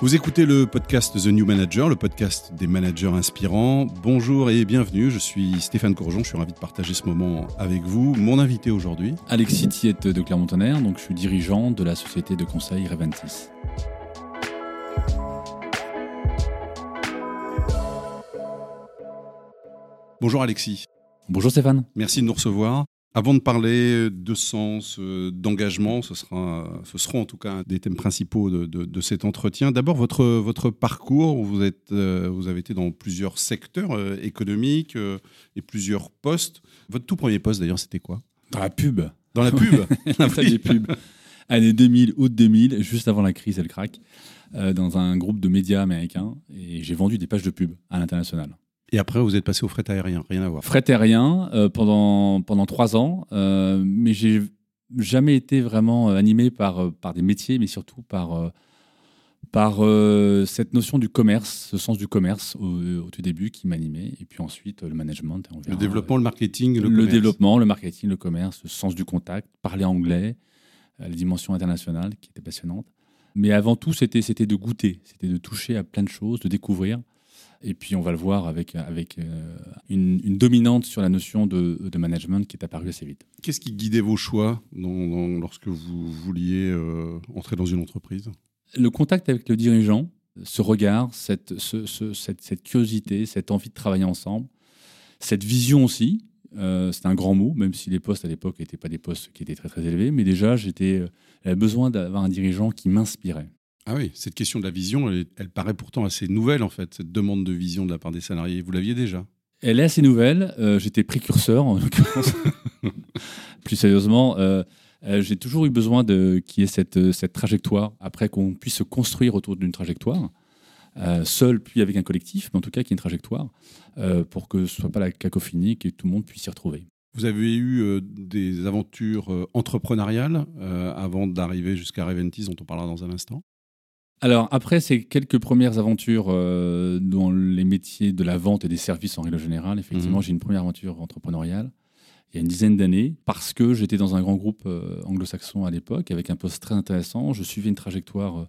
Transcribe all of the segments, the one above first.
Vous écoutez le podcast The New Manager, le podcast des managers inspirants. Bonjour et bienvenue, je suis Stéphane Courgeon, je suis ravi de partager ce moment avec vous. Mon invité aujourd'hui Alexis Thiette de Clermont-Tonnerre, donc je suis dirigeant de la société de conseil Reventis. Bonjour Alexis. Bonjour Stéphane. Merci de nous recevoir. Avant de parler de sens, euh, d'engagement, ce, sera, ce seront en tout cas des thèmes principaux de, cet entretien. D'abord, votre, votre parcours, vous, êtes, euh, vous avez été dans plusieurs secteurs euh, économiques et plusieurs postes. Votre tout premier poste, d'ailleurs, c'était quoi? Dans la pub. Dans la pub La des pubs. Année 2000, août 2000, juste avant la crise et le crack, dans un groupe de médias américains. Et j'ai vendu des pages de pub à l'international. Et après, vous êtes passé au fret aérien, rien à voir. Fret aérien euh, pendant, pendant trois ans, euh, mais j'ai jamais été vraiment euh, animé par, par des métiers, mais surtout par, par cette notion du commerce, ce sens du commerce au, tout début qui m'animait, et puis ensuite le management. le développement, le marketing, le, le développement, le marketing, le commerce, le sens du contact, parler anglais, la dimension internationale qui était passionnante. Mais avant tout, c'était de goûter, c'était de toucher à plein de choses, de découvrir. Et puis on va le voir avec, avec euh, une, dominante sur la notion de, management qui est apparue assez vite. Qu'est-ce qui guidait vos choix lorsque vous vouliez euh, entrer dans une entreprise? Le contact avec le dirigeant, ce regard, cette, cette, curiosité, cette envie de travailler ensemble, cette vision aussi. Euh, c'est un grand mot, même si les postes à l'époque n'étaient pas des postes qui étaient très très élevés, mais déjà j'étais besoin d'avoir un dirigeant qui m'inspirait. Ah oui, cette question de la vision, elle, paraît pourtant assez nouvelle en fait, cette demande de vision de la part des salariés. Vous l'aviez déjà? Elle est assez nouvelle. Euh, j'étais précurseur en l'occurrence. Plus sérieusement, euh, euh, j'ai toujours eu besoin de qu'il y ait cette, cette trajectoire, après qu'on puisse se construire autour d'une trajectoire. seul puis avec un collectif, mais en tout cas qu'il y ait une trajectoire, pour que ce ne soit pas la cacophonie, que tout le monde puisse s'y retrouver. Vous avez eu des aventures entrepreneuriales avant d'arriver jusqu'à Reventis, dont on parlera dans un instant alors après ces quelques premières aventures euh, dans les métiers de la vente et des services en règle générale, effectivement, mhm. j'ai une première aventure entrepreneuriale il y a une dizaine d'années parce que j'étais dans un grand groupe euh, anglo-saxon à l'époque avec un poste très intéressant. Je suivais une trajectoire euh,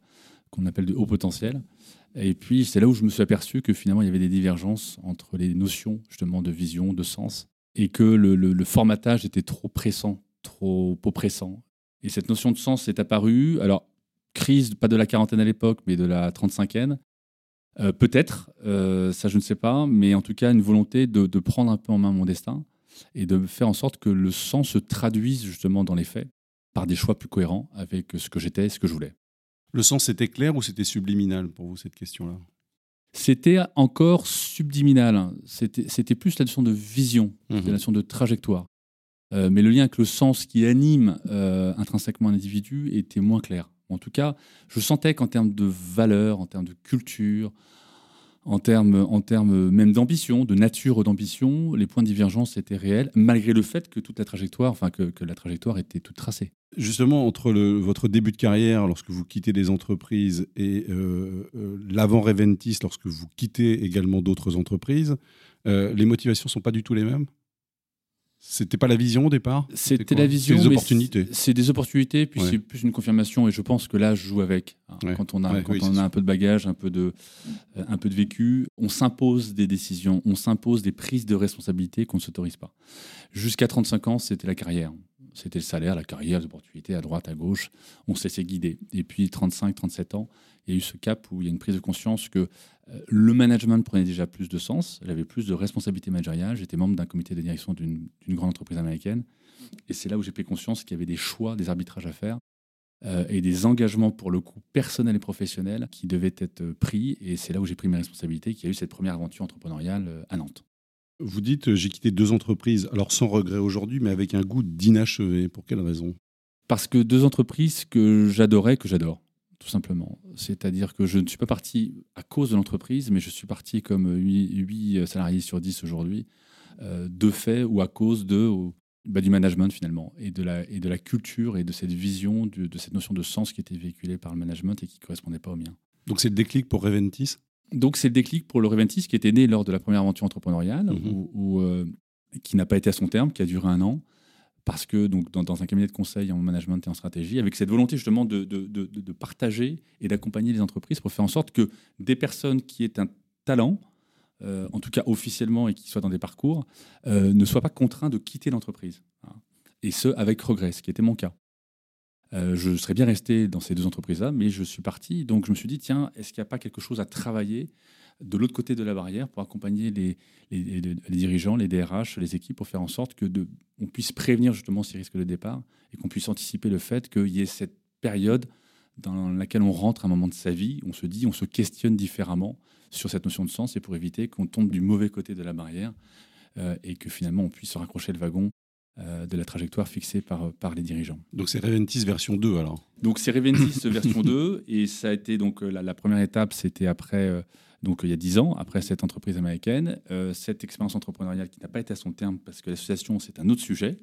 qu'on appelle de haut potentiel. Et puis c'est là où je me suis aperçu que finalement il y avait des divergences entre les notions justement de vision, de sens, et que le, le formatage était trop pressant, trop oppressant. Et cette notion de sens est apparue. Alors crise, pas de la quarantaine à l'époque, mais de la 35e. Euh, peut-être, euh, ça je ne sais pas, mais en tout cas une volonté de, prendre un peu en main mon destin et de faire en sorte que le sens se traduise justement dans les faits par des choix plus cohérents avec ce que j'étais et ce que je voulais. Le sens était clair ou c'était subliminal pour vous cette question-là? C'était encore subliminal. C'était plus la notion de vision, la mhm. notion de trajectoire. Euh, mais le lien avec le sens qui anime intrinsèquement un individu était moins clair. En tout cas, je sentais qu'en termes de valeur, en termes de culture, en termes, même d'ambition, de nature d'ambition, les points de divergence étaient réels, malgré le fait que toute la trajectoire, enfin que, la trajectoire était toute tracée. Justement, entre votre début de carrière, lorsque vous quittez des entreprises, et euh, euh, l'avant Reventis, lorsque vous quittez également d'autres entreprises, euh, les motivations ne sont pas du tout les mêmes? C'était pas la vision au départ C'était la vision. C'est des opportunités. C'est des opportunités, puis c'est plus une confirmation. Et je pense que là, je joue avec. Hein. Quand on a, quand on a un peu de bagage, un peu de, euh, un peu de vécu, on s'impose des décisions, on s'impose des prises de responsabilité qu'on ne s'autorise pas. Jusqu'à 35 ans, c'était la carrière. C'était le salaire, la carrière, les opportunités à droite, à gauche. On s'est laissait guider. Et puis 35, 37 ans, il y a eu ce cap où il y a une prise de conscience que euh, le management prenait déjà plus de sens, j'avais plus de responsabilités managériales, j'étais membre d'un comité de direction d'une grande entreprise américaine, et c'est là où j'ai pris conscience qu'il y avait des choix, des arbitrages à faire, euh, et des engagements pour le coup personnels et professionnels qui devaient être pris, et c'est là où j'ai pris mes responsabilités, qu'il y a eu cette première aventure entrepreneuriale euh, à Nantes. Vous dites, j'ai quitté deux entreprises, alors sans regret aujourd'hui, mais avec un goût d'inachevé. Pour quelle raison? Parce que deux entreprises que j'adorais, que j'adore tout simplement. C'est-à-dire que je ne suis pas parti à cause de l'entreprise, mais je suis parti comme 8, salariés sur 10 aujourd'hui, euh, de fait ou à cause de, bah, du management finalement, et de, la, et de la culture et de cette vision, de, cette notion de sens qui était véhiculée par le management et qui ne correspondait pas au mien. Donc c'est le déclic pour Reventis? Donc c'est le déclic pour le Reventis qui était né lors de la première aventure entrepreneuriale, mhm. euh, qui n'a pas été à son terme, qui a duré un an parce que donc, dans, un cabinet de conseil en management et en stratégie, avec cette volonté justement de, de, partager et d'accompagner les entreprises pour faire en sorte que des personnes qui aient un talent, euh, en tout cas officiellement et qui soient dans des parcours, euh, ne soient pas contraints de quitter l'entreprise. Hein. Et ce, avec regret, ce qui était mon cas. Euh, je serais bien resté dans ces deux entreprises-là, mais je suis parti. Donc je me suis dit, tiens, est-ce qu'il n'y a pas quelque chose à travailler de l'autre côté de la barrière pour accompagner les, dirigeants, les DRH, les équipes, pour faire en sorte que on puisse prévenir justement ces risques de départ et qu'on puisse anticiper le fait qu'il y ait cette période dans laquelle on rentre à un moment de sa vie, on se dit, on se questionne différemment sur cette notion de sens et pour éviter qu'on tombe du mauvais côté de la barrière euh, et que finalement on puisse se raccrocher le wagon de la trajectoire fixée par, par les dirigeants. Donc c'est Reventis version 2 alors Donc c'est Reventis version 2 et ça a été donc euh, la, première étape c'était après donc il y a dix ans, après cette entreprise américaine, euh, cette expérience entrepreneuriale qui n'a pas été à son terme parce que l'association, c'est un autre sujet,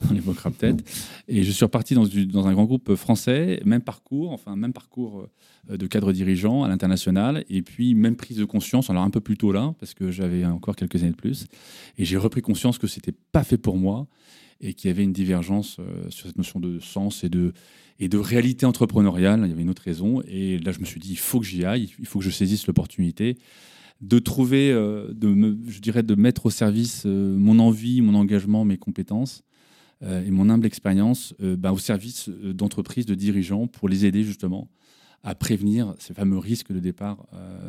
on évoquera peut-être. Et je suis reparti dans, dans, un grand groupe français, même parcours, enfin même parcours euh, de cadre dirigeant à l'international, et puis même prise de conscience, alors un peu plus tôt là, parce que j'avais encore quelques années de plus, et j'ai repris conscience que c'était pas fait pour moi et qu'il y avait une divergence euh, sur cette notion de sens et de, et de réalité entrepreneuriale. Il y avait une autre raison. Et là, je me suis dit, il faut que j'y aille, il faut que je saisisse l'opportunité de trouver, euh, de je dirais, de mettre au service euh, mon envie, mon engagement, mes compétences et mon humble expérience bah, au service d'entreprises, de dirigeants, pour les aider justement à prévenir ces fameux risques de départ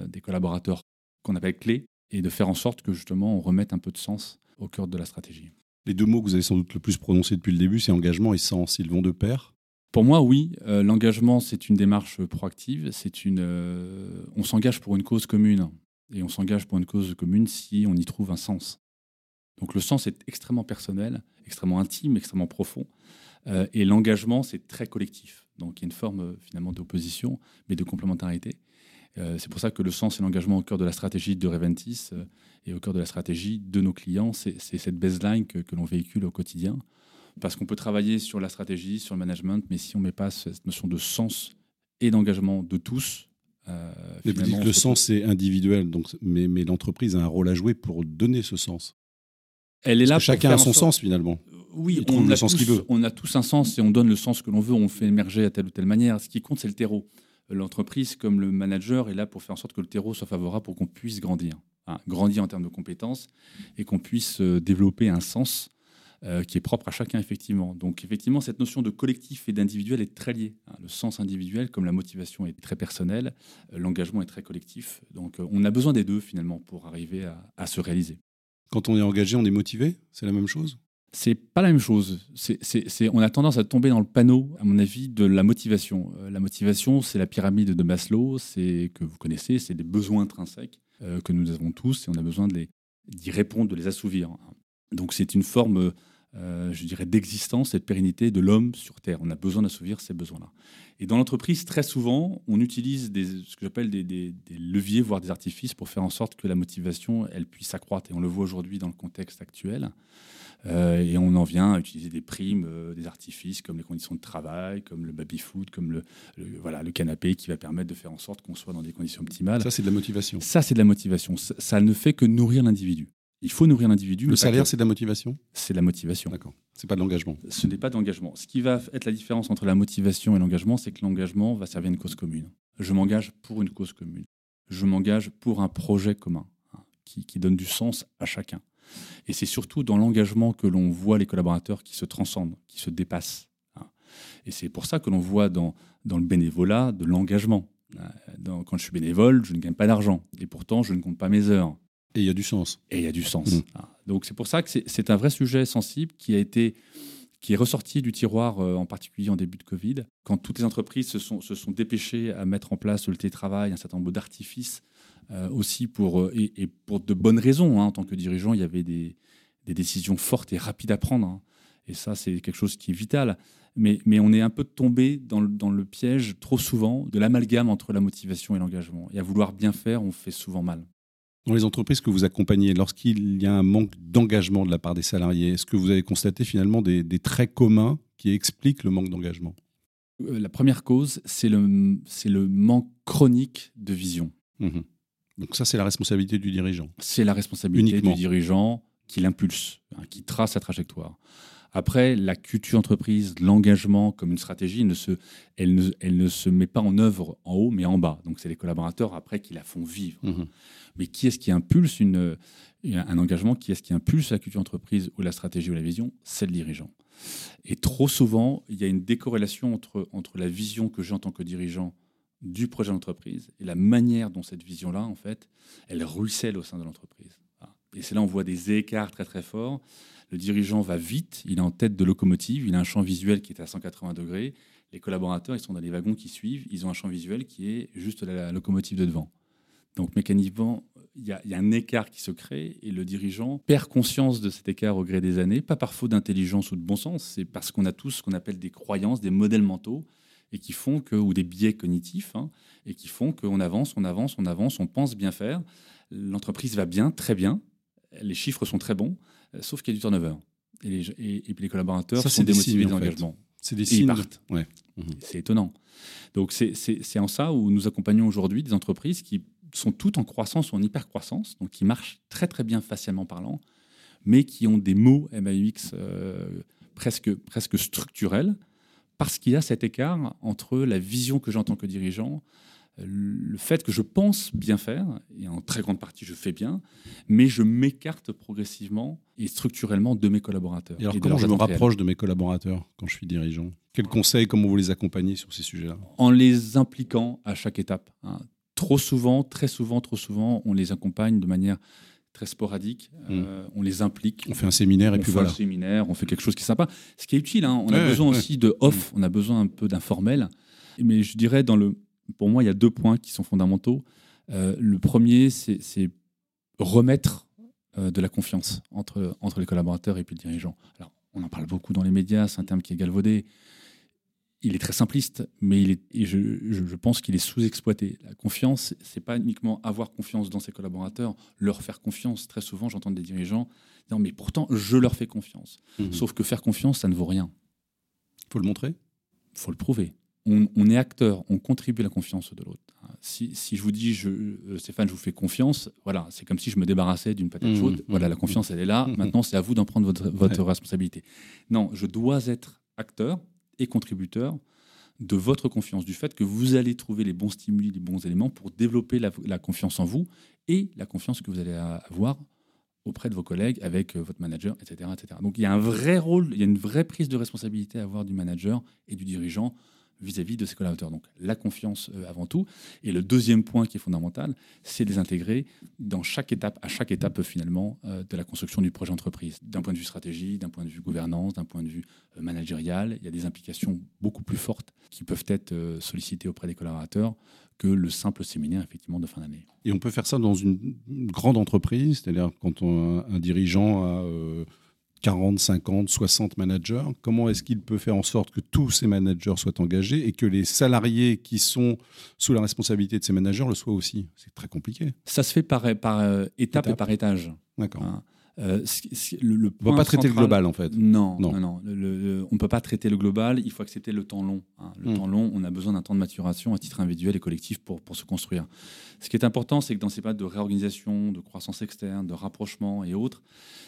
des collaborateurs qu'on appelle clés et de faire en sorte que justement on remette un peu de sens au cœur de la stratégie. Les deux mots que vous avez sans doute le plus prononcés depuis le début, c'est engagement et sens. Ils vont de pair? Pour moi, oui. Euh, l'engagement, c'est une démarche proactive. C'est une, euh, on s'engage pour une cause commune. Et on s'engage pour une cause commune si on y trouve un sens. Donc le sens est extrêmement personnel, extrêmement intime, extrêmement profond. Euh, et l'engagement, c'est très collectif. Donc il y a une forme finalement d'opposition, mais de complémentarité. C'est pour ça que le sens et l'engagement au cœur de la stratégie de Reventis et au cœur de la stratégie de nos clients, c'est cette baseline que l'on véhicule au quotidien parce qu'on peut travailler sur la stratégie, sur le management, mais si on ne met pas cette notion de sens et d'engagement de tous, euh, le sens est individuel, donc, mais, mais l'entreprise a un rôle à jouer pour donner ce sens. Elle est là. chacun a son sens finalement. Oui, on a, sens tous, on a tous un sens et on donne le sens que l'on veut, on fait émerger à telle ou telle manière. Ce qui compte, c'est le terreau. L'entreprise, comme le manager, est là pour faire en sorte que le terreau soit favorable pour qu'on puisse grandir. Grandir en termes de compétences et qu'on puisse euh, développer un sens euh, qui est propre à chacun, effectivement. Donc, effectivement, cette notion de collectif et d'individuel est très liée. Hein. Le sens individuel, comme la motivation est très personnelle, euh, l'engagement est très collectif. Donc, on a besoin des deux, finalement, pour arriver à, se réaliser. Quand on est engagé, on est motivé C'est la même chose? C'est pas la même chose. On a tendance à tomber dans le panneau, à mon avis, de la motivation. la motivation, c'est la pyramide de Maslow, c'est que vous connaissez, c'est des besoins intrinsèques que nous avons tous et on a besoin d'y répondre, de les assouvir. Donc c'est une forme euh, je dirais, d'existence et de pérennité de l'homme sur Terre. On a besoin d'assouvir ces besoins-là. Et dans l'entreprise, très souvent, on utilise des, ce que j'appelle des, leviers, voire des artifices, pour faire en sorte que la motivation, elle puisse s'accroître. Et on le voit aujourd'hui dans le contexte actuel. Euh, et on en vient à utiliser des primes, euh, des artifices comme les conditions de travail, comme le baby-food, comme le, voilà, le canapé qui va permettre de faire en sorte qu'on soit dans des conditions optimales. Ça, c'est de la motivation. Ça, c'est de la motivation. ça ne fait que nourrir l'individu. Il faut nourrir l'individu. Le salaire, c'est de la motivation C'est de la motivation. D'accord. C'est pas de l'engagement. Ce n'est pas d'engagement. Ce qui va être la différence entre la motivation et l'engagement, c'est que l'engagement va servir à une cause commune. Je m'engage pour une cause commune. Je m'engage pour un projet commun hein, qui, donne du sens à chacun. Et c'est surtout dans l'engagement que l'on voit les collaborateurs qui se transcendent, qui se dépassent. Hein. Et c'est pour ça que l'on voit dans, dans le bénévolat de l'engagement. Euh, quand je suis bénévole, je ne gagne pas d'argent. Et pourtant, je ne compte pas mes heures. Et il y a du sens. Et il y a du sens. Mm. Ah. Donc c'est pour ça que c'est un vrai sujet sensible qui a été qui est ressorti du tiroir, euh, en particulier en début de Covid, quand toutes les entreprises se sont, se sont dépêchées à mettre en place le télétravail, un certain nombre d'artifices euh, aussi pour, euh, et, pour de bonnes raisons. Hein. en tant que dirigeant, il y avait des, des décisions fortes et rapides à prendre. Hein. Et ça, c'est quelque chose qui est vital. Mais, mais on est un peu tombé dans le, dans le piège trop souvent de l'amalgame entre la motivation et l'engagement. Et à vouloir bien faire, on fait souvent mal. Dans les entreprises que vous accompagnez, lorsqu'il y a un manque d'engagement de la part des salariés, est-ce que vous avez constaté finalement des, traits communs qui expliquent le manque d'engagement? Euh, La première cause, c'est le, le manque chronique de vision. Mmh Donc ça, c'est la responsabilité du dirigeant. C'est la responsabilité du dirigeant qui l'impulse, hein, qui trace sa trajectoire. Après, la culture entreprise, l'engagement comme une stratégie, ne se, elle, ne, elle ne se met pas en œuvre en haut, mais en bas. Donc, c'est les collaborateurs après qui la font vivre. Mhm. Mais qui est-ce qui impulse une, un engagement? Qui est-ce qui impulse la culture entreprise ou la stratégie ou la vision? C'est le dirigeant. Et trop souvent, il y a une décorrélation entre, entre la vision que j'ai en tant que dirigeant du projet d'entreprise et la manière dont cette vision-là, en fait, elle ruisselle au sein de l'entreprise. Et c'est là on voit des écarts très très forts. Le dirigeant va vite, il est en tête de locomotive, il a un champ visuel qui est à 180 degrés. Les collaborateurs, ils sont dans les wagons qui suivent, ils ont un champ visuel qui est juste la, locomotive de devant. Donc mécaniquement, il y, a, un écart qui se crée et le dirigeant perd conscience de cet écart au gré des années, pas par faute d'intelligence ou de bon sens, c'est parce qu'on a tous ce qu'on appelle des croyances, des modèles mentaux et qui font que, ou des biais cognitifs, hein, et qui font qu'on avance, on avance, on avance, on pense bien faire. L'entreprise va bien, très bien, les chiffres sont très bons, sauf qu'il y a du turnover. Et, les, et, puis les collaborateurs sont démotivés des engagements. C'est des signes. Ils partent. Ouais. Mhm. C'est étonnant. Donc c'est en ça où nous accompagnons aujourd'hui des entreprises qui sont toutes en croissance ou en hyper-croissance, donc qui marchent très très bien facialement parlant, mais qui ont des mots MAUX euh, presque, presque structurels, parce qu'il y a cet écart entre la vision que j'ai en tant que dirigeant, le fait que je pense bien faire, et en très grande partie je fais bien, mais je m'écarte progressivement et structurellement de mes collaborateurs. Et alors comment je me rapproche de mes collaborateurs quand je suis dirigeant? Quels conseils, comment vous les accompagnez sur ces sujets-là? En les impliquant à chaque étape. Hein. Trop souvent, très souvent, trop souvent, on les accompagne de manière très sporadique. Hmm. Euh, on les implique. On fait un séminaire et puis voilà. On fait un séminaire, on fait quelque chose qui est sympa. Ce qui est utile, hein. on a besoin aussi de off, on a besoin un peu d'informel. Mais je dirais, dans le, pour moi, il y a deux points qui sont fondamentaux. Euh, le premier, c'est remettre euh, de la confiance entre, entre les collaborateurs et puis le dirigeant. Alors, on en parle beaucoup dans les médias, c'est un terme qui est galvaudé. Il est très simpliste, mais il est, et je, je, pense qu'il est sous-exploité. La confiance, c'est pas uniquement avoir confiance dans ses collaborateurs, leur faire confiance. Très souvent, j'entends des dirigeants dire mais pourtant, je leur fais confiance. Mmh Sauf que faire confiance, ça ne vaut rien. Faut le montrer. Faut le prouver on, est acteur, on contribue à la confiance de l'autre. Si, je vous dis, je, euh, Stéphane, je vous fais confiance, voilà, c'est comme si je me débarrassais d'une patate mmh, chaude. Mmh, voilà, la confiance, elle est là. Mmh, Maintenant, c'est à vous d'en prendre votre, responsabilité. Non, je dois être acteur et contributeur de votre confiance, du fait que vous allez trouver les bons stimuli, les bons éléments pour développer la, la confiance en vous et la confiance que vous allez avoir auprès de vos collègues, avec euh, votre manager, etc., etc. Donc il y a un vrai rôle, il y a une vraie prise de responsabilité à avoir du manager et du dirigeant vis-à-vis de ses collaborateurs. Donc la confiance euh, avant tout. Et le deuxième point qui est fondamental, c'est les intégrer dans chaque étape, à chaque étape euh, finalement euh, de la construction du projet entreprise. D'un point de vue stratégie, d'un point de vue gouvernance, d'un point de vue managérial, il y a des implications beaucoup plus fortes qui peuvent être sollicitées auprès des collaborateurs que le simple séminaire effectivement de fin d'année. Et on peut faire ça dans une grande entreprise, c'est-à-dire quand un dirigeant a 40, 50, 60 managers, comment est-ce qu'il peut faire en sorte que tous ces managers soient engagés et que les salariés qui sont sous la responsabilité de ces managers le soient aussi? C'est très compliqué. Ça se fait par, par euh, étape, et par étage. D'accord. Hein. Euh, le, on ne peut pas traiter le global en fait. Non, non, non. on ne peut pas traiter le global, il faut accepter le temps long. Hein. Le hmm. temps long, on a besoin d'un temps de maturation à titre individuel et collectif pour, pour se construire. Ce qui est important, c'est que dans ces périodes de réorganisation, de croissance externe, de rapprochement et autres,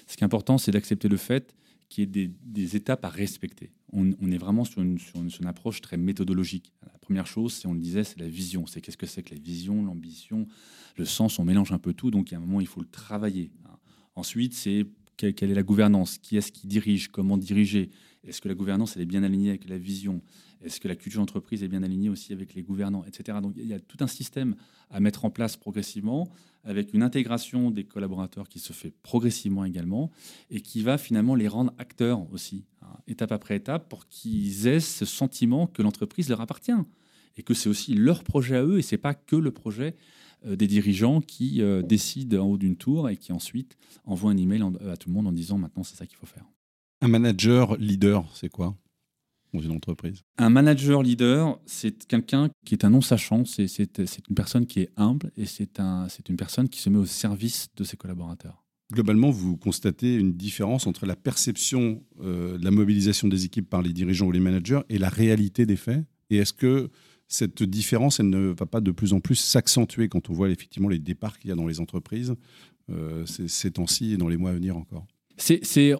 ce qui est important, c'est d'accepter le fait qu'il y ait des, étapes à respecter. On, est vraiment sur une, sur, une, approche très méthodologique. La première chose, c'est on le disait, c'est la vision. C'est qu'est-ce que c'est que la vision, l'ambition, le sens. On mélange un peu tout, donc il y a un moment, il faut le travailler. Hein. Ensuite, c'est quelle, est la gouvernance? Qui est-ce qui dirige? Comment diriger? Est-ce que la gouvernance elle est bien alignée avec la vision? Est-ce que la culture d'entreprise est bien alignée aussi avec les gouvernants, etc. Donc il y a tout un système à mettre en place progressivement, avec une intégration des collaborateurs qui se fait progressivement également, et qui va finalement les rendre acteurs aussi, hein, étape après étape, pour qu'ils aient ce sentiment que l'entreprise leur appartient et que c'est aussi leur projet à eux et c'est pas que le projet des dirigeants qui euh, décident en haut d'une tour et qui ensuite envoient un email à tout le monde en disant maintenant c'est ça qu'il faut faire. Un manager leader, c'est quoi? Dans une entreprise Un manager leader, c'est quelqu'un qui est un non-sachant, c'est une personne qui est humble et c'est un, une personne qui se met au service de ses collaborateurs. Globalement, vous constatez une différence entre la perception euh, de la mobilisation des équipes par les dirigeants ou les managers et la réalité des faits? Et est-ce que cette différence, elle ne va pas de plus en plus s'accentuer quand on voit effectivement les départs qu'il y a dans les entreprises euh, ces temps-ci et dans les mois à venir encore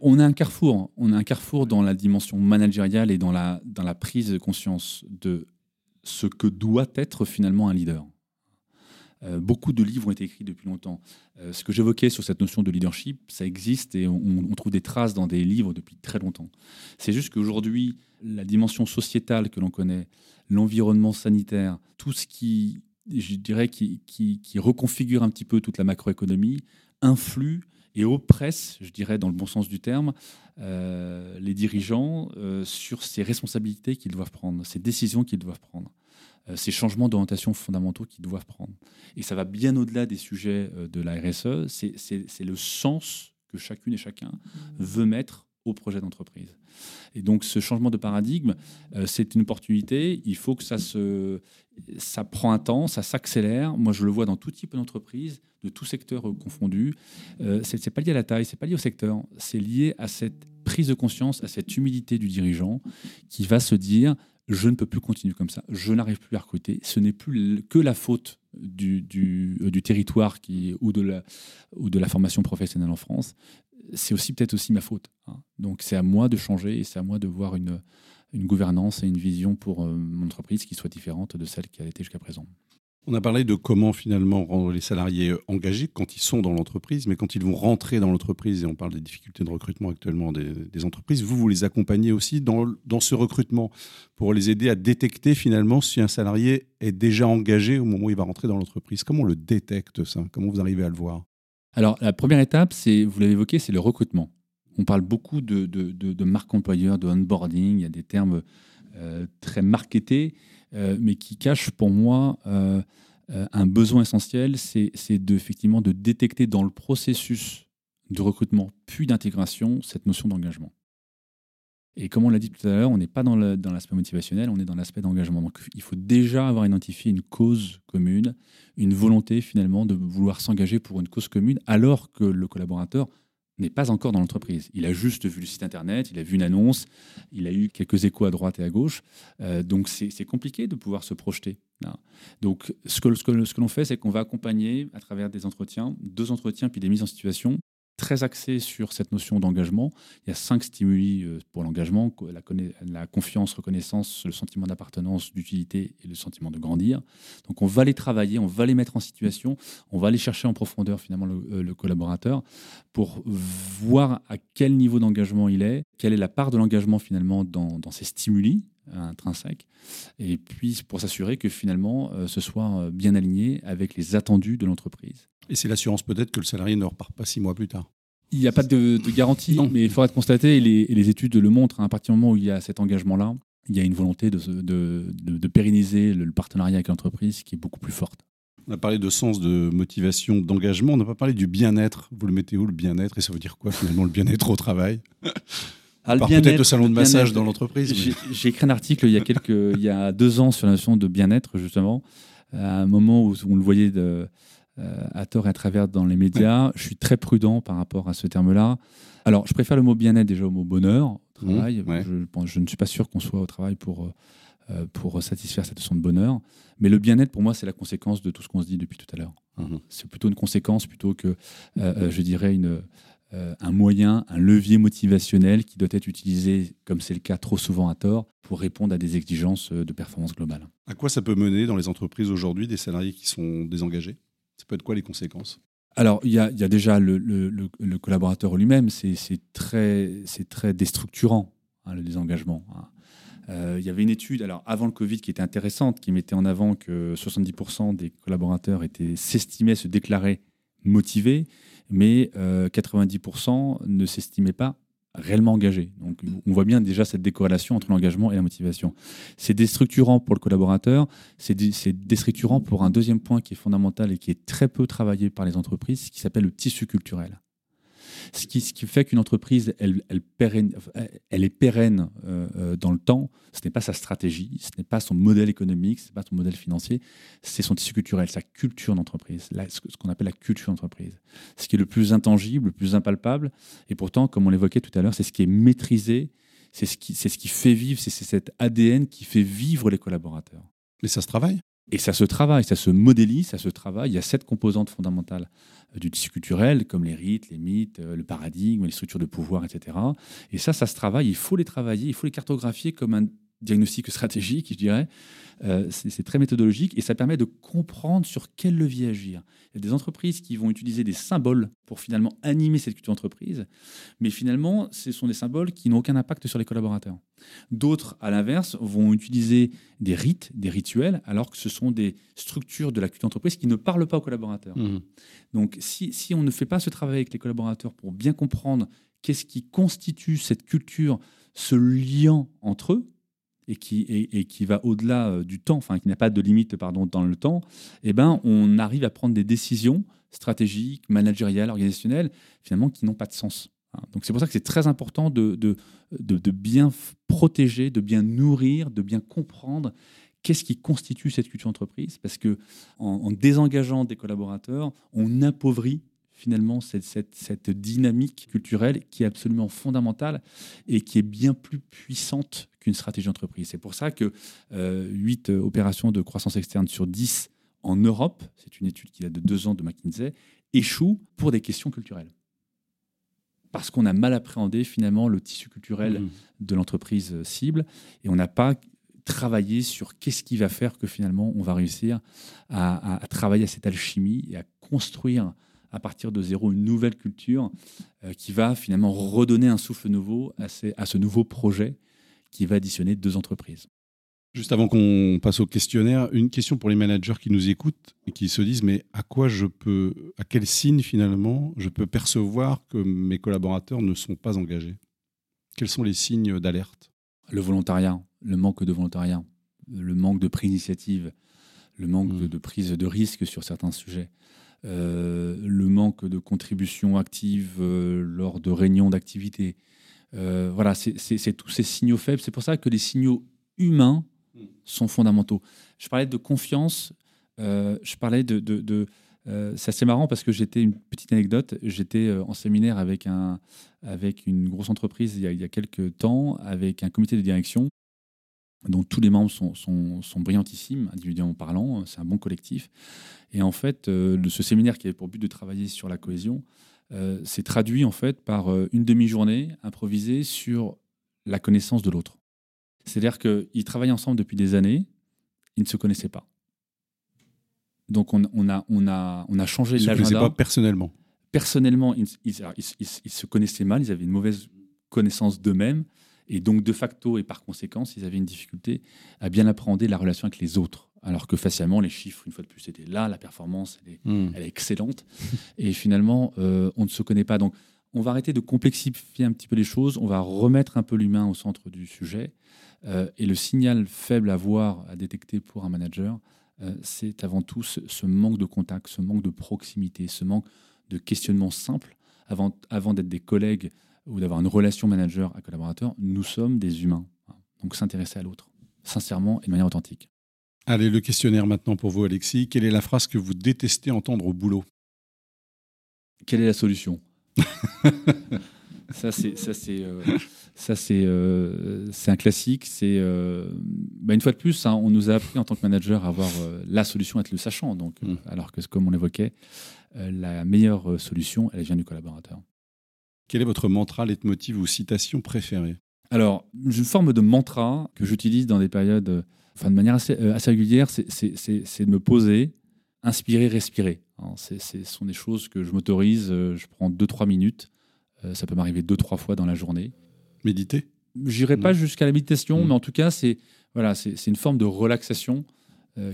on a un carrefour. On a un carrefour dans la dimension managériale et dans la, dans la prise de conscience de ce que doit être finalement un leader. Euh, beaucoup de livres ont été écrits depuis longtemps. Euh, ce que j'évoquais sur cette notion de leadership, ça existe et on, trouve des traces dans des livres depuis très longtemps. C'est juste qu'aujourd'hui, la dimension sociétale que l'on connaît, l'environnement sanitaire, tout ce qui, je dirais, qui, qui, reconfigure un petit peu toute la macroéconomie, influe et oppresse, je dirais dans le bon sens du terme, euh, les dirigeants sur ces responsabilités qu'ils doivent prendre, ces décisions qu'ils doivent prendre. Euh, ces changements d'orientation fondamentaux qu'ils doivent prendre. Et ça va bien au-delà des sujets euh, de la RSE, c'est le sens que chacune et chacun mmh. veut mettre au projet d'entreprise. Et donc ce changement de paradigme, euh, c'est une opportunité. Il faut que ça se, ça prend un temps, ça s'accélère. Moi, je le vois dans tout type d'entreprise, de tout secteur confondu. Euh, c'est pas lié à la taille, c'est pas lié au secteur, c'est lié à cette prise de conscience, à cette humilité du dirigeant qui va se dire je ne peux plus continuer comme ça, je n'arrive plus à recruter, ce n'est plus que la faute du, du, euh, territoire qui, ou, de la, ou de la formation professionnelle en France, c'est aussi peut-être aussi ma faute. Hein. Donc c'est à moi de changer et c'est à moi de voir une, une gouvernance et une vision pour euh, mon entreprise qui soit différente de celle qui a été jusqu'à présent. On a parlé de comment finalement rendre les salariés engagés quand ils sont dans l'entreprise, mais quand ils vont rentrer dans l'entreprise, et on parle des difficultés de recrutement actuellement des, entreprises, vous, vous les accompagnez aussi dans, dans, ce recrutement pour les aider à détecter finalement si un salarié est déjà engagé au moment où il va rentrer dans l'entreprise? Comment on le détecte ça? Comment vous arrivez à le voir? Alors la première étape, c'est, vous l'avez évoqué, c'est le recrutement. On parle beaucoup de, de, de, marque employeur, de onboarding, il y a des termes euh, très marketés euh, mais qui cache pour moi euh, un besoin essentiel, c'est effectivement de détecter dans le processus de recrutement puis d'intégration cette notion d'engagement. Et comme on l'a dit tout à l'heure, on n'est pas dans l'aspect motivationnel, on est dans l'aspect d'engagement. Donc il faut déjà avoir identifié une cause commune, une volonté finalement de vouloir s'engager pour une cause commune, alors que le collaborateur n'est pas encore dans l'entreprise. Il a juste vu le site internet, il a vu une annonce, il a eu quelques échos à droite et à gauche. Euh, donc c'est compliqué de pouvoir se projeter. Donc ce que, ce que l'on fait, c'est qu'on va accompagner à travers des entretiens, deux entretiens puis des mises en situation, très axé sur cette notion d'engagement. Il y a cinq stimuli euh, pour l'engagement la, la, confiance, reconnaissance, le sentiment d'appartenance, d'utilité et le sentiment de grandir. Donc on va les travailler, on va les mettre en situation, on va aller chercher en profondeur finalement le, euh, collaborateur pour voir à quel niveau d'engagement il est, quelle est la part de l'engagement finalement dans, ces stimuli intrinsèques, et puis pour s'assurer que finalement euh, ce soit bien aligné avec les attendus de l'entreprise. Et c'est l'assurance peut-être que le salarié ne repart pas six mois plus tard. Il n'y a pas de, garantie, mais il faudra constater, et les, études le montrent, hein, à partir du moment où il y a cet engagement-là, il y a une volonté de, de, pérenniser le, partenariat avec l'entreprise qui est beaucoup plus forte. On a parlé de sens, de motivation, d'engagement. On n'a pas parlé du bien-être. Vous le mettez où, le bien-être? Et ça veut dire quoi, finalement, le bien-être au travail? Ah, peut-être le salon de massage dans l'entreprise. J'ai écrit un article il y, a quelques, il y a deux ans sur la notion de bien-être, justement, à un moment où on le voyait de, euh, à tort et à travers dans les médias. Je suis très prudent par rapport à ce terme-là. Alors, je préfère le mot bien-être déjà au mot bonheur au travail. je, je, ne suis pas sûr qu'on soit au travail pour, euh, pour satisfaire cette notion de bonheur. Mais le bien-être, pour moi, c'est la conséquence de tout ce qu'on se dit depuis tout à l'heure. Mhm. C'est plutôt une conséquence plutôt que, euh, je dirais, une, un moyen, un levier motivationnel qui doit être utilisé, comme c'est le cas trop souvent à tort, pour répondre à des exigences de performance globale. À quoi ça peut mener dans les entreprises aujourd'hui des salariés qui sont désengagés? Ça peut être quoi les conséquences? Alors, il y, a, déjà le, collaborateur lui-même, c'est très, déstructurant, hein, le désengagement. Hein. Euh, il y avait une étude, alors avant le Covid, qui était intéressante, qui mettait en avant que 70% des collaborateurs s'estimaient se déclarer motivés, mais 90% euh, ne s'estimaient pas réellement engagé. Donc, on voit bien déjà cette décorrélation entre l'engagement et la motivation. C'est déstructurant pour le collaborateur, c'est déstructurant pour un deuxième point qui est fondamental et qui est très peu travaillé par les entreprises, qui s'appelle le tissu culturel. Ce qui, fait qu'une entreprise, elle, est pérenne euh, euh, dans le temps, ce n'est pas sa stratégie, ce n'est pas son modèle économique, ce n'est pas son modèle financier, c'est son tissu culturel, sa culture d'entreprise, ce qu'on appelle la culture d'entreprise. Ce qui est le plus intangible, le plus impalpable, et pourtant, comme on l'évoquait tout à l'heure, c'est ce qui est maîtrisé, c'est ce, qui, ce qui fait vivre, c'est cet ADN qui fait vivre les collaborateurs. Mais ça se travaille Et ça se travaille, ça se modélise, ça se travaille. Il y a sept composantes fondamentales euh, du tissu culturel, comme les rites, les mythes, euh, le paradigme, les structures de pouvoir, etc. Et ça, ça se travaille, il faut les travailler, il faut les cartographier comme un diagnostic stratégique, je dirais. Euh, c'est très méthodologique et ça permet de comprendre sur quel levier agir. Il y a des entreprises qui vont utiliser des symboles pour finalement animer cette culture d'entreprise, mais finalement, ce sont des symboles qui n'ont aucun impact sur les collaborateurs. D'autres, à l'inverse, vont utiliser des rites, des rituels, alors que ce sont des structures de la culture d'entreprise qui ne parlent pas aux collaborateurs. Mmh. Donc, si, si on ne fait pas ce travail avec les collaborateurs pour bien comprendre qu'est-ce qui constitue cette culture, ce lien entre eux, et qui, et, qui va au-delà euh, du temps, enfin qui n'a pas de limite pardon, dans le temps, eh ben, on arrive à prendre des décisions stratégiques, managériales, organisationnelles, finalement, qui n'ont pas de sens. Hein. Donc c'est pour ça que c'est très important de, de, de, bien protéger, de bien nourrir, de bien comprendre qu'est-ce qui constitue cette culture entreprise, parce que en désengageant des collaborateurs, on appauvrit finalement cette, cette, dynamique culturelle qui est absolument fondamentale et qui est bien plus puissante qu'une stratégie d'entreprise. C'est pour ça que euh, 8 euh, opérations de croissance externe sur 10 en Europe, c'est une étude qui date de deux ans de McKinsey, échouent pour des questions culturelles. Parce qu'on a mal appréhendé finalement le tissu culturel mmh. de l'entreprise euh, cible et on n'a pas travaillé sur qu'est-ce qui va faire que finalement on va réussir à, à travailler à cette alchimie et à construire à partir de zéro une nouvelle culture euh, qui va finalement redonner un souffle nouveau à, à ce nouveau projet qui va additionner deux entreprises. Juste avant qu'on passe au questionnaire, une question pour les managers qui nous écoutent et qui se disent mais à quoi je peux, à quel signe finalement je peux percevoir que mes collaborateurs ne sont pas engagés? Quels sont les signes d'alerte? Le volontariat, le manque de volontariat, le manque de prise d'initiative, le manque de, mmh. de, prise de risque sur certains sujets. Euh, le manque de contribution active euh, lors de réunions d'activité. Euh, voilà, c'est tous ces signaux faibles. C'est pour ça que les signaux humains sont fondamentaux. Je parlais de confiance, je parlais de... c'est assez marrant parce que j'étais, une petite anecdote, j'étais en séminaire avec, un, avec une grosse entreprise il y, a, quelques temps, avec un comité de direction dont tous les membres sont, sont, sont brillantissimes, individuellement parlant, c'est un bon collectif. Et en fait, euh, ce séminaire qui avait pour but de travailler sur la cohésion euh, s'est traduit en fait par euh, une demi-journée improvisée sur la connaissance de l'autre. C'est-à-dire qu'ils travaillaient ensemble depuis des années, ils ne se connaissaient pas. Donc on, on a, on, a, on a changé l'agenda. Ils ne se connaissaient pas personnellement Personnellement, ils, ils, ils, se connaissaient mal, ils avaient une mauvaise connaissance d'eux-mêmes. Et donc, de facto et par conséquence, ils avaient une difficulté à bien appréhender la relation avec les autres. Alors que facialement, les chiffres, une fois de plus, étaient là, la performance, elle est, hmm. elle est excellente. et finalement, euh, on ne se connaît pas. Donc, on va arrêter de complexifier un petit peu les choses, on va remettre un peu l'humain au centre du sujet. Euh, et le signal faible à voir, à détecter pour un manager, euh, c'est avant tout ce, manque de contact, ce manque de proximité, ce manque de questionnement simple avant, avant d'être des collègues ou d'avoir une relation manager à collaborateur, nous sommes des humains. Donc s'intéresser à l'autre, sincèrement et de manière authentique. Allez, le questionnaire maintenant pour vous, Alexis. Quelle est la phrase que vous détestez entendre au boulot? Quelle est la solution? Ça, c'est ça, c'est euh, ça, c'est euh, c'est un classique. C'est euh, bah, une fois de plus, hein, on nous a appris en tant que manager à avoir la solution, être le sachant. Donc, mmh. alors que comme on l'évoquait, la meilleure solution, elle vient du collaborateur. Quel est votre mantra, leitmotiv ou citation préférée? Alors, une forme de mantra que j'utilise dans des périodes, euh, enfin de manière assez, euh, régulière, c'est de me poser, inspirer, respirer. Ce sont des choses que je m'autorise, euh, je prends 2-3 minutes, ça peut m'arriver 2-3 fois dans la journée. Méditer? J'irai pas jusqu'à la méditation, mais en tout cas, c'est voilà, une forme de relaxation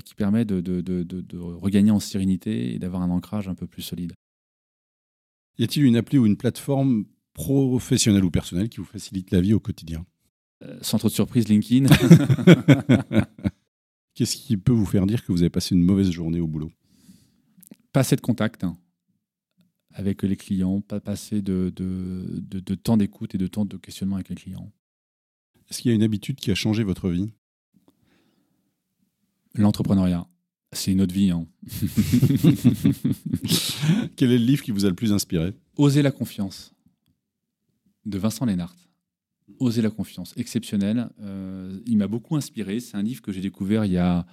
qui permet de, de, regagner en sérénité et d'avoir un ancrage un peu plus solide. Y a-t-il une appli ou une plateforme professionnelle ou personnelle qui vous facilite la vie au quotidien? Euh, Sans trop de surprise, LinkedIn. Qu'est-ce qui peut vous faire dire que vous avez passé une mauvaise journée au boulot? Pas assez de contact hein, avec les clients, pas assez de, de, de temps d'écoute et de temps de questionnement avec les clients. Est-ce qu'il y a une habitude qui a changé votre vie? L'entrepreneuriat. C'est une autre vie. Hein. Quel est le livre qui vous a le plus inspiré? Oser la confiance de Vincent Lénart. Oser la confiance, exceptionnel. Euh, il m'a beaucoup inspiré. C'est un livre que j'ai découvert il y a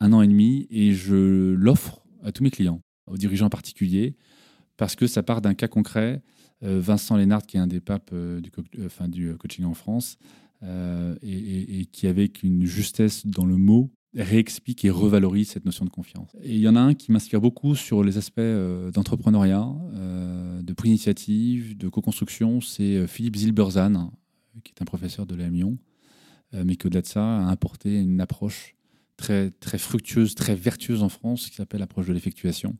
un an et demi et je l'offre à tous mes clients, aux dirigeants particuliers, parce que ça part d'un cas concret. Euh, Vincent Lénard, qui est un des papes euh, du coaching en France, et, et, qui, avec une justesse dans le mot, réexplique et revalorise cette notion de confiance. Et il y en a un qui m'inspire beaucoup sur les aspects d'entrepreneuriat, de prise d'initiative, de co-construction, c'est Philippe Zilberzan, qui est un professeur de l'AMION, mais qui au-delà de ça a importé une approche très, très fructueuse, très vertueuse en France, qui s'appelle l'approche de l'effectuation,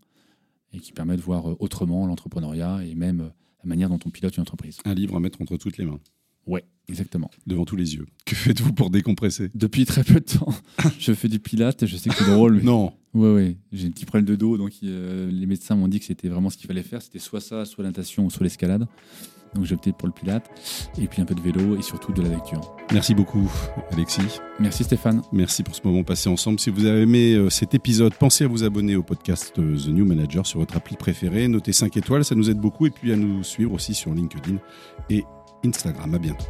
et qui permet de voir euh, autrement l'entrepreneuriat et même euh, la manière dont on pilote une entreprise. Un livre à mettre entre toutes les mains. Ouais, exactement. Devant tous les yeux. Que faites-vous pour décompresser Depuis très peu de temps, je fais du pilate et je sais que c'est drôle. non. Ouais, ouais. J'ai un petit problème de dos, donc euh, les médecins m'ont dit que c'était vraiment ce qu'il fallait faire. C'était soit ça, soit la natation, soit l'escalade. Donc j'ai opté pour le pilate, et puis un peu de vélo, et surtout de la lecture. Merci beaucoup, Alexis. Merci, Stéphane. Merci pour ce moment passé ensemble. Si vous avez aimé euh, cet épisode, pensez à vous abonner au podcast euh, The New Manager sur votre appli préférée. Notez 5 étoiles, ça nous aide beaucoup. Et puis à nous suivre aussi sur LinkedIn et Instagram. À bientôt.